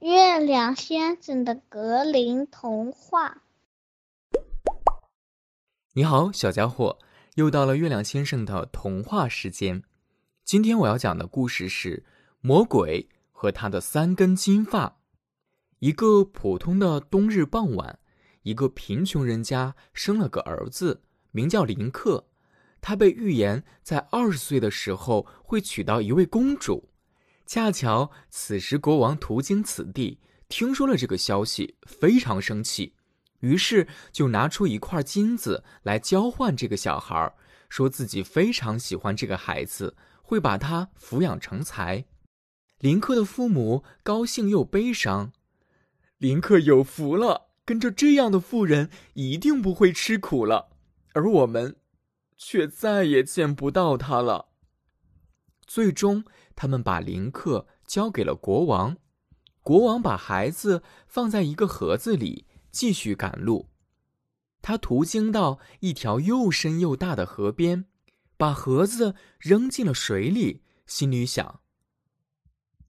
月亮先生的格林童话。你好，小家伙，又到了月亮先生的童话时间。今天我要讲的故事是《魔鬼和他的三根金发》。一个普通的冬日傍晚，一个贫穷人家生了个儿子，名叫林克。他被预言在二十岁的时候会娶到一位公主。恰巧此时国王途经此地，听说了这个消息，非常生气，于是就拿出一块金子来交换这个小孩，说自己非常喜欢这个孩子，会把他抚养成才。林克的父母高兴又悲伤，林克有福了，跟着这样的富人一定不会吃苦了，而我们，却再也见不到他了。最终，他们把林克交给了国王。国王把孩子放在一个盒子里，继续赶路。他途经到一条又深又大的河边，把盒子扔进了水里，心里想：“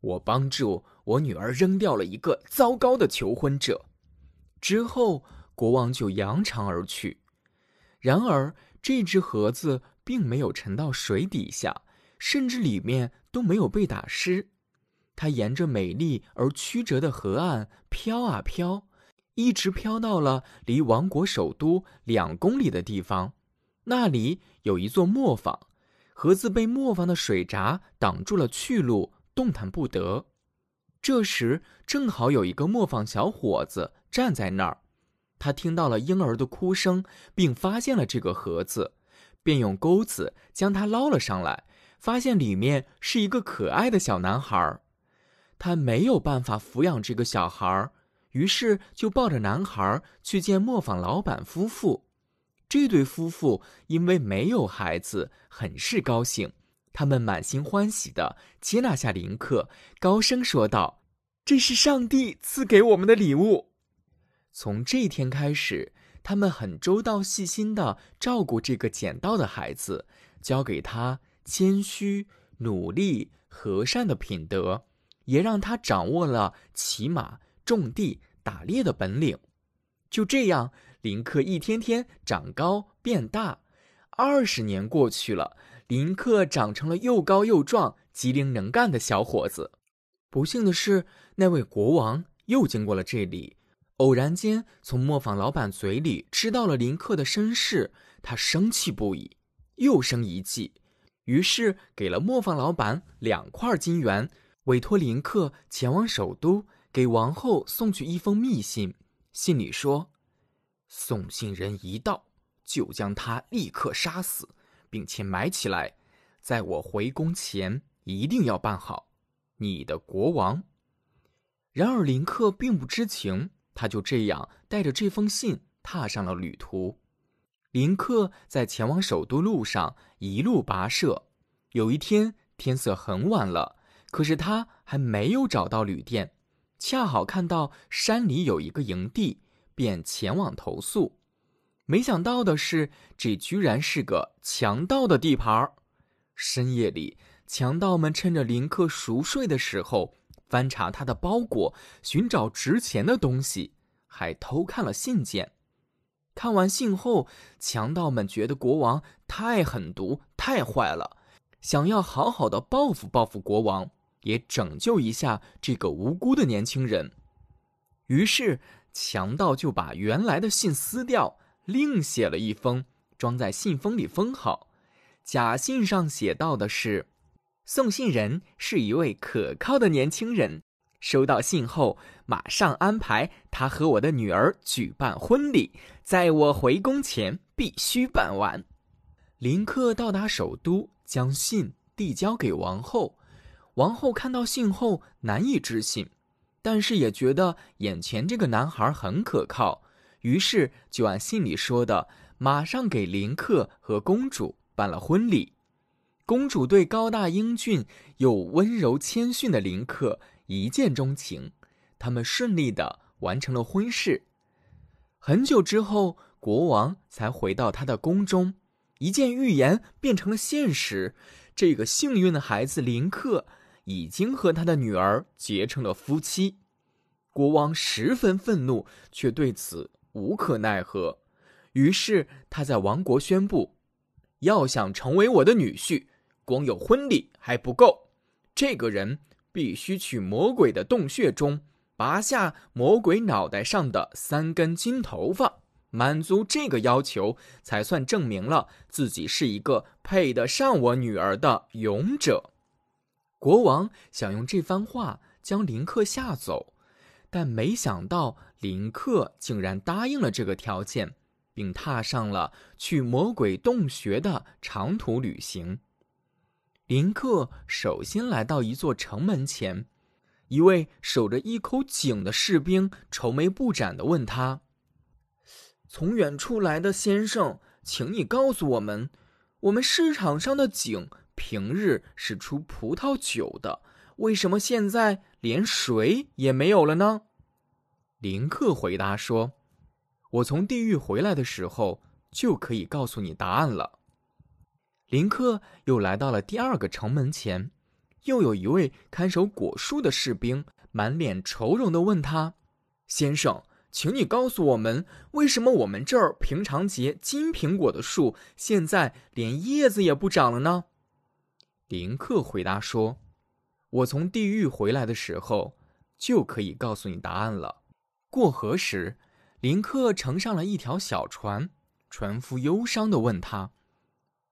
我帮助我女儿扔掉了一个糟糕的求婚者。”之后，国王就扬长而去。然而，这只盒子并没有沉到水底下。甚至里面都没有被打湿，它沿着美丽而曲折的河岸飘啊飘，一直飘到了离王国首都两公里的地方。那里有一座磨坊，盒子被磨坊的水闸挡住了去路，动弹不得。这时正好有一个磨坊小伙子站在那儿，他听到了婴儿的哭声，并发现了这个盒子，便用钩子将它捞了上来。发现里面是一个可爱的小男孩，他没有办法抚养这个小孩，于是就抱着男孩去见磨坊老板夫妇。这对夫妇因为没有孩子，很是高兴，他们满心欢喜的接纳下林克，高声说道：“这是上帝赐给我们的礼物。”从这一天开始，他们很周到细心的照顾这个捡到的孩子，交给他。谦虚、努力、和善的品德，也让他掌握了骑马、种地、打猎的本领。就这样，林克一天天长高变大。二十年过去了，林克长成了又高又壮、机灵能干的小伙子。不幸的是，那位国王又经过了这里，偶然间从磨坊老板嘴里知道了林克的身世，他生气不已，又生一计。于是给了磨坊老板两块金元，委托林克前往首都，给王后送去一封密信。信里说：“送信人一到，就将他立刻杀死，并且埋起来，在我回宫前一定要办好。你的国王。”然而林克并不知情，他就这样带着这封信踏上了旅途。林克在前往首都路上一路跋涉，有一天天色很晚了，可是他还没有找到旅店，恰好看到山里有一个营地，便前往投宿。没想到的是，这居然是个强盗的地盘深夜里，强盗们趁着林克熟睡的时候，翻查他的包裹，寻找值钱的东西，还偷看了信件。看完信后，强盗们觉得国王太狠毒、太坏了，想要好好的报复报复国王，也拯救一下这个无辜的年轻人。于是，强盗就把原来的信撕掉，另写了一封，装在信封里封好。假信上写到的是：送信人是一位可靠的年轻人，收到信后马上安排他和我的女儿举办婚礼。在我回宫前必须办完。林克到达首都，将信递交给王后。王后看到信后难以置信，但是也觉得眼前这个男孩很可靠，于是就按信里说的，马上给林克和公主办了婚礼。公主对高大英俊又温柔谦逊的林克一见钟情，他们顺利的完成了婚事。很久之后，国王才回到他的宫中，一件预言变成了现实。这个幸运的孩子林克已经和他的女儿结成了夫妻。国王十分愤怒，却对此无可奈何。于是他在王国宣布：要想成为我的女婿，光有婚礼还不够，这个人必须去魔鬼的洞穴中拔下魔鬼脑袋上的三根金头发。满足这个要求，才算证明了自己是一个配得上我女儿的勇者。国王想用这番话将林克吓走，但没想到林克竟然答应了这个条件，并踏上了去魔鬼洞穴的长途旅行。林克首先来到一座城门前，一位守着一口井的士兵愁眉不展地问他。从远处来的先生，请你告诉我们，我们市场上的井平日是出葡萄酒的，为什么现在连水也没有了呢？林克回答说：“我从地狱回来的时候，就可以告诉你答案了。”林克又来到了第二个城门前，又有一位看守果树的士兵满脸愁容地问他：“先生。”请你告诉我们，为什么我们这儿平常结金苹果的树，现在连叶子也不长了呢？林克回答说：“我从地狱回来的时候，就可以告诉你答案了。”过河时，林克乘上了一条小船，船夫忧伤地问他：“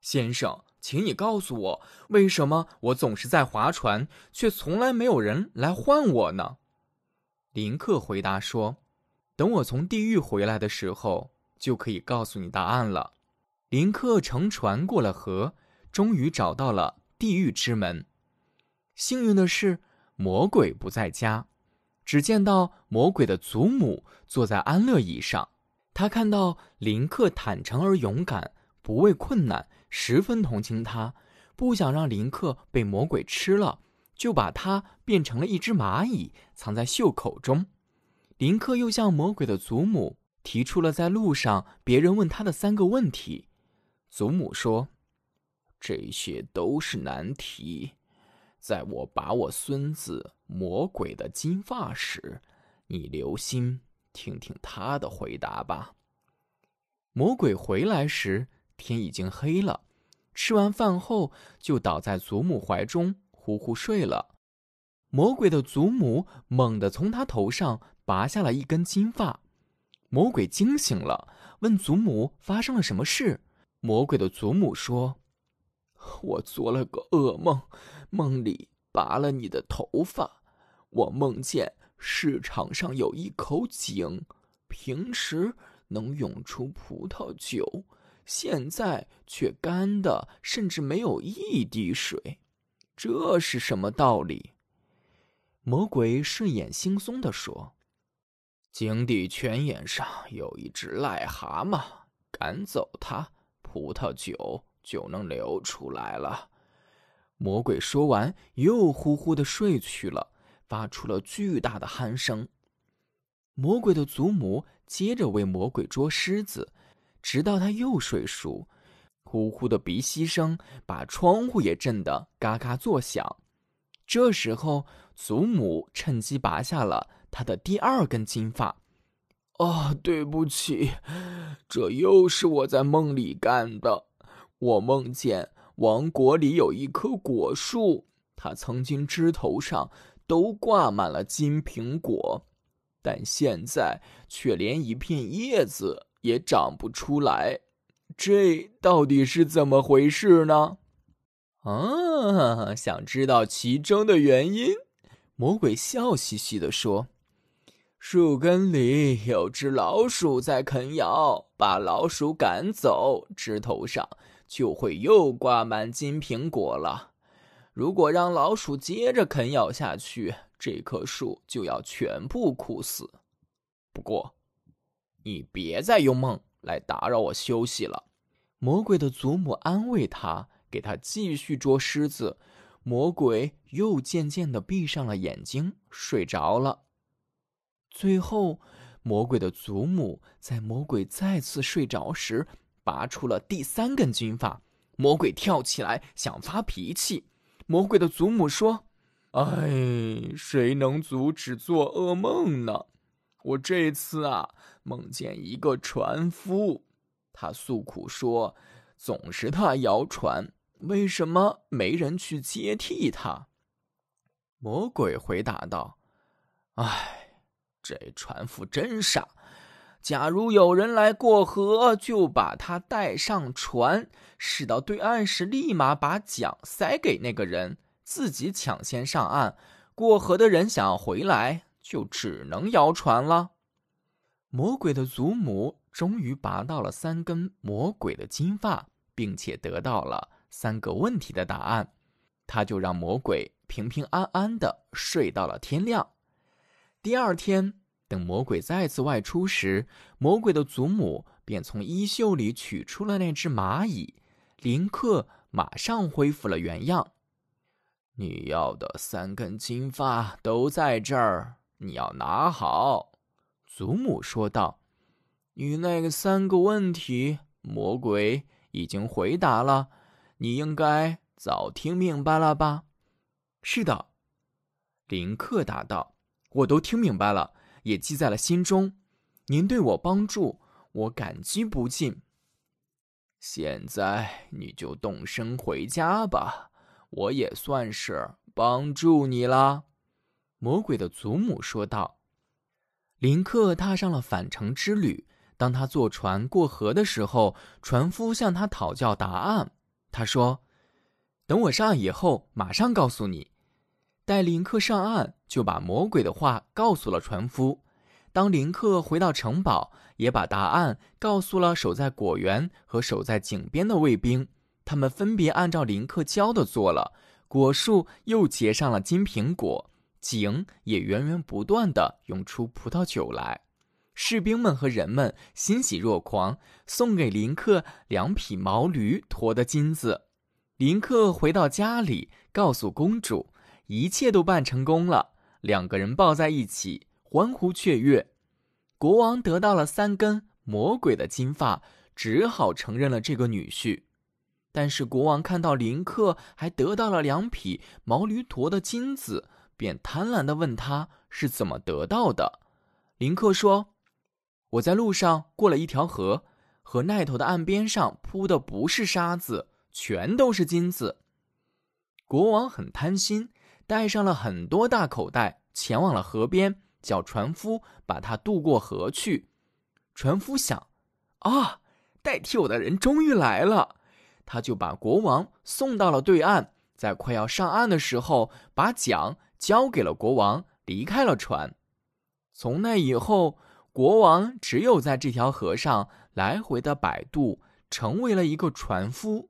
先生，请你告诉我，为什么我总是在划船，却从来没有人来换我呢？”林克回答说。等我从地狱回来的时候，就可以告诉你答案了。林克乘船过了河，终于找到了地狱之门。幸运的是，魔鬼不在家，只见到魔鬼的祖母坐在安乐椅上。他看到林克坦诚而勇敢，不畏困难，十分同情他，不想让林克被魔鬼吃了，就把他变成了一只蚂蚁，藏在袖口中。林克又向魔鬼的祖母提出了在路上别人问他的三个问题。祖母说：“这些都是难题，在我把我孙子魔鬼的金发时，你留心听听他的回答吧。”魔鬼回来时，天已经黑了。吃完饭后，就倒在祖母怀中呼呼睡了。魔鬼的祖母猛地从他头上。拔下了一根金发，魔鬼惊醒了，问祖母发生了什么事。魔鬼的祖母说：“我做了个噩梦，梦里拔了你的头发。我梦见市场上有一口井，平时能涌出葡萄酒，现在却干的，甚至没有一滴水。这是什么道理？”魔鬼顺眼惺忪地说。井底泉眼上有一只癞蛤蟆，赶走它，葡萄酒就能流出来了。魔鬼说完，又呼呼的睡去了，发出了巨大的鼾声。魔鬼的祖母接着为魔鬼捉虱子，直到他又睡熟，呼呼的鼻息声把窗户也震得嘎嘎作响。这时候，祖母趁机拔下了。他的第二根金发，啊，对不起，这又是我在梦里干的。我梦见王国里有一棵果树，它曾经枝头上都挂满了金苹果，但现在却连一片叶子也长不出来。这到底是怎么回事呢？啊，想知道其中的原因？魔鬼笑嘻嘻地说。树根里有只老鼠在啃咬，把老鼠赶走，枝头上就会又挂满金苹果了。如果让老鼠接着啃咬下去，这棵树就要全部枯死。不过，你别再用梦来打扰我休息了。魔鬼的祖母安慰他，给他继续捉狮子。魔鬼又渐渐的闭上了眼睛，睡着了。最后，魔鬼的祖母在魔鬼再次睡着时，拔出了第三根金发。魔鬼跳起来想发脾气。魔鬼的祖母说：“哎，谁能阻止做噩梦呢？我这次啊，梦见一个船夫，他诉苦说，总是他摇船，为什么没人去接替他？”魔鬼回答道：“哎，这船夫真傻。假如有人来过河，就把他带上船，驶到对岸时，立马把桨塞给那个人。”自己抢先上岸，过河的人想要回来，就只能谣传了。魔鬼的祖母终于拔到了三根魔鬼的金发，并且得到了三个问题的答案，他就让魔鬼平平安安的睡到了天亮。第二天，等魔鬼再次外出时，魔鬼的祖母便从衣袖里取出了那只蚂蚁，林克马上恢复了原样。你要的三根金发都在这儿，你要拿好。”祖母说道。“你那个三个问题，魔鬼已经回答了，你应该早听明白了吧？”“是的。”林克答道，“我都听明白了，也记在了心中。您对我帮助，我感激不尽。现在你就动身回家吧。”我也算是帮助你了，魔鬼的祖母说道。林克踏上了返程之旅。当他坐船过河的时候，船夫向他讨教答案。他说：“等我上岸以后，马上告诉你。”待林克上岸，就把魔鬼的话告诉了船夫。当林克回到城堡，也把答案告诉了守在果园和守在井边的卫兵。他们分别按照林克教的做了，果树又结上了金苹果，井也源源不断的涌出葡萄酒来。士兵们和人们欣喜若狂，送给林克两匹毛驴驮的金子。林克回到家里，告诉公主，一切都办成功了。两个人抱在一起，欢呼雀跃。国王得到了三根魔鬼的金发，只好承认了这个女婿。但是国王看到林克还得到了两匹毛驴驮的金子，便贪婪地问他是怎么得到的。林克说：“我在路上过了一条河，河那头的岸边上铺的不是沙子，全都是金子。”国王很贪心，带上了很多大口袋，前往了河边，叫船夫把他渡过河去。船夫想：“啊，代替我的人终于来了。”他就把国王送到了对岸，在快要上岸的时候，把桨交给了国王，离开了船。从那以后，国王只有在这条河上来回的摆渡，成为了一个船夫。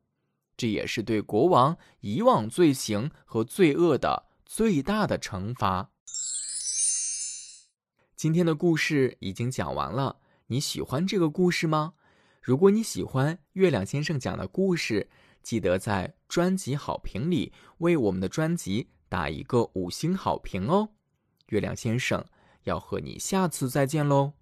这也是对国王以往罪行和罪恶的最大的惩罚。今天的故事已经讲完了，你喜欢这个故事吗？如果你喜欢月亮先生讲的故事，记得在专辑好评里为我们的专辑打一个五星好评哦。月亮先生要和你下次再见喽。